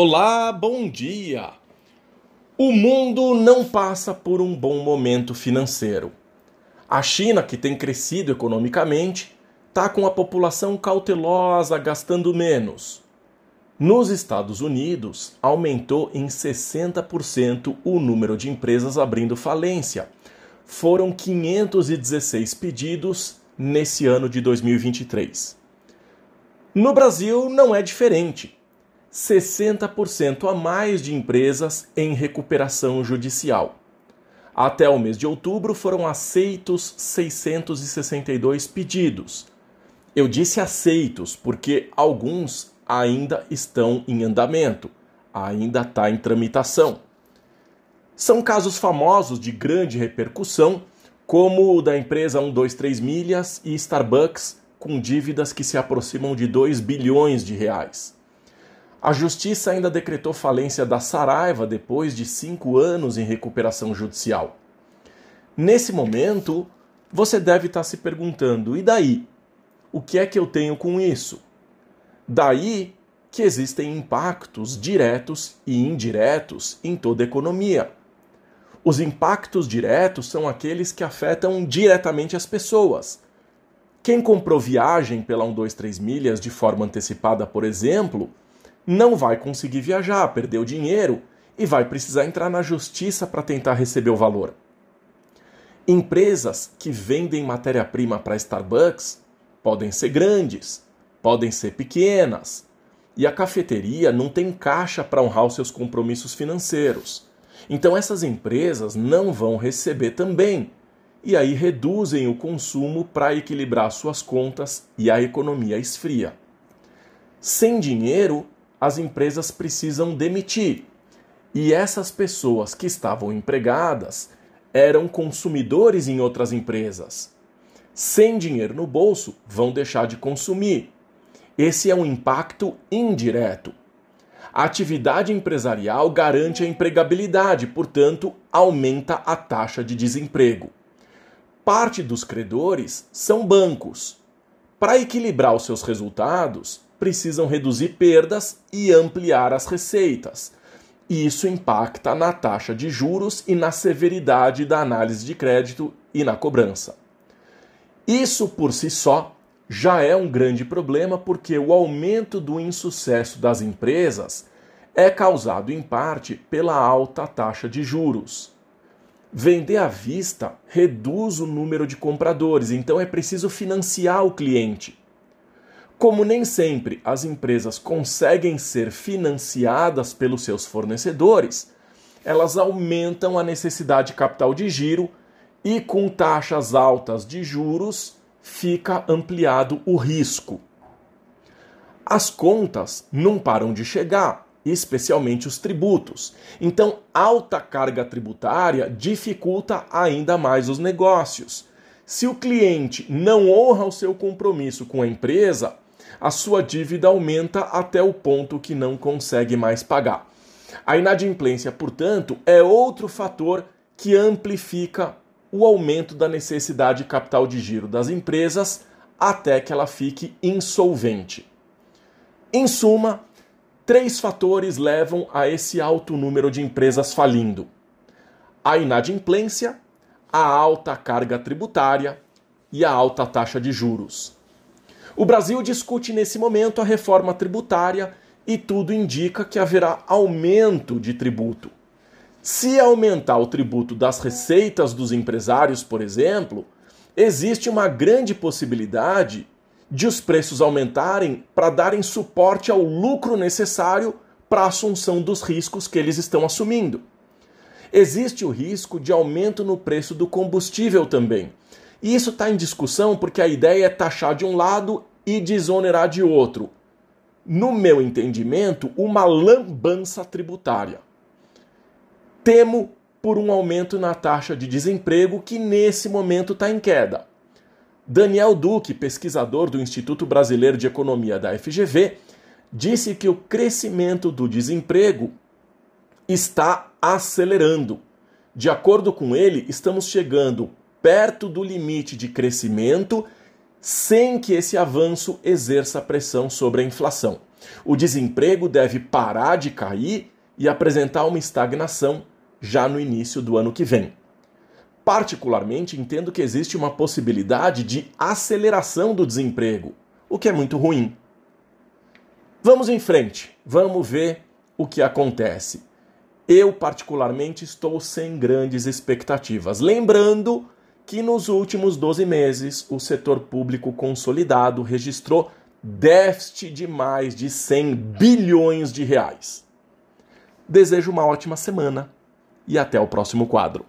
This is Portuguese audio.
Olá, bom dia! O mundo não passa por um bom momento financeiro. A China, que tem crescido economicamente, está com a população cautelosa, gastando menos. Nos Estados Unidos, aumentou em 60% o número de empresas abrindo falência. Foram 516 pedidos nesse ano de 2023. No Brasil não é diferente 60% a mais de empresas em recuperação judicial. Até o mês de outubro foram aceitos 662 pedidos. Eu disse aceitos porque alguns ainda estão em andamento, ainda está em tramitação. São casos famosos de grande repercussão, como o da empresa 123 Milhas e Starbucks, com dívidas que se aproximam de 2 bilhões de reais. A justiça ainda decretou falência da Saraiva depois de cinco anos em recuperação judicial. Nesse momento, você deve estar se perguntando: e daí? O que é que eu tenho com isso? Daí que existem impactos diretos e indiretos em toda a economia. Os impactos diretos são aqueles que afetam diretamente as pessoas. Quem comprou viagem pela 123 milhas de forma antecipada, por exemplo, não vai conseguir viajar, perdeu dinheiro e vai precisar entrar na justiça para tentar receber o valor. Empresas que vendem matéria-prima para Starbucks podem ser grandes, podem ser pequenas, e a cafeteria não tem caixa para honrar os seus compromissos financeiros. Então essas empresas não vão receber também, e aí reduzem o consumo para equilibrar suas contas e a economia esfria. Sem dinheiro, as empresas precisam demitir. E essas pessoas que estavam empregadas eram consumidores em outras empresas. Sem dinheiro no bolso, vão deixar de consumir. Esse é um impacto indireto. A atividade empresarial garante a empregabilidade, portanto, aumenta a taxa de desemprego. Parte dos credores são bancos. Para equilibrar os seus resultados, precisam reduzir perdas e ampliar as receitas. Isso impacta na taxa de juros e na severidade da análise de crédito e na cobrança. Isso por si só já é um grande problema porque o aumento do insucesso das empresas é causado em parte pela alta taxa de juros. Vender à vista reduz o número de compradores, então é preciso financiar o cliente. Como nem sempre as empresas conseguem ser financiadas pelos seus fornecedores, elas aumentam a necessidade de capital de giro e, com taxas altas de juros, fica ampliado o risco. As contas não param de chegar, especialmente os tributos. Então, alta carga tributária dificulta ainda mais os negócios. Se o cliente não honra o seu compromisso com a empresa, a sua dívida aumenta até o ponto que não consegue mais pagar. A inadimplência, portanto, é outro fator que amplifica o aumento da necessidade de capital de giro das empresas até que ela fique insolvente. Em suma, três fatores levam a esse alto número de empresas falindo: a inadimplência, a alta carga tributária e a alta taxa de juros. O Brasil discute nesse momento a reforma tributária e tudo indica que haverá aumento de tributo. Se aumentar o tributo das receitas dos empresários, por exemplo, existe uma grande possibilidade de os preços aumentarem para darem suporte ao lucro necessário para a assunção dos riscos que eles estão assumindo. Existe o risco de aumento no preço do combustível também. E isso está em discussão porque a ideia é taxar de um lado e desonerar de outro. No meu entendimento, uma lambança tributária. Temo por um aumento na taxa de desemprego que nesse momento está em queda. Daniel Duque, pesquisador do Instituto Brasileiro de Economia da FGV, disse que o crescimento do desemprego está acelerando. De acordo com ele, estamos chegando perto do limite de crescimento sem que esse avanço exerça pressão sobre a inflação. O desemprego deve parar de cair e apresentar uma estagnação já no início do ano que vem. Particularmente, entendo que existe uma possibilidade de aceleração do desemprego, o que é muito ruim. Vamos em frente, vamos ver o que acontece. Eu, particularmente, estou sem grandes expectativas. Lembrando que nos últimos 12 meses o setor público consolidado registrou déficit de mais de 100 bilhões de reais. Desejo uma ótima semana e até o próximo quadro.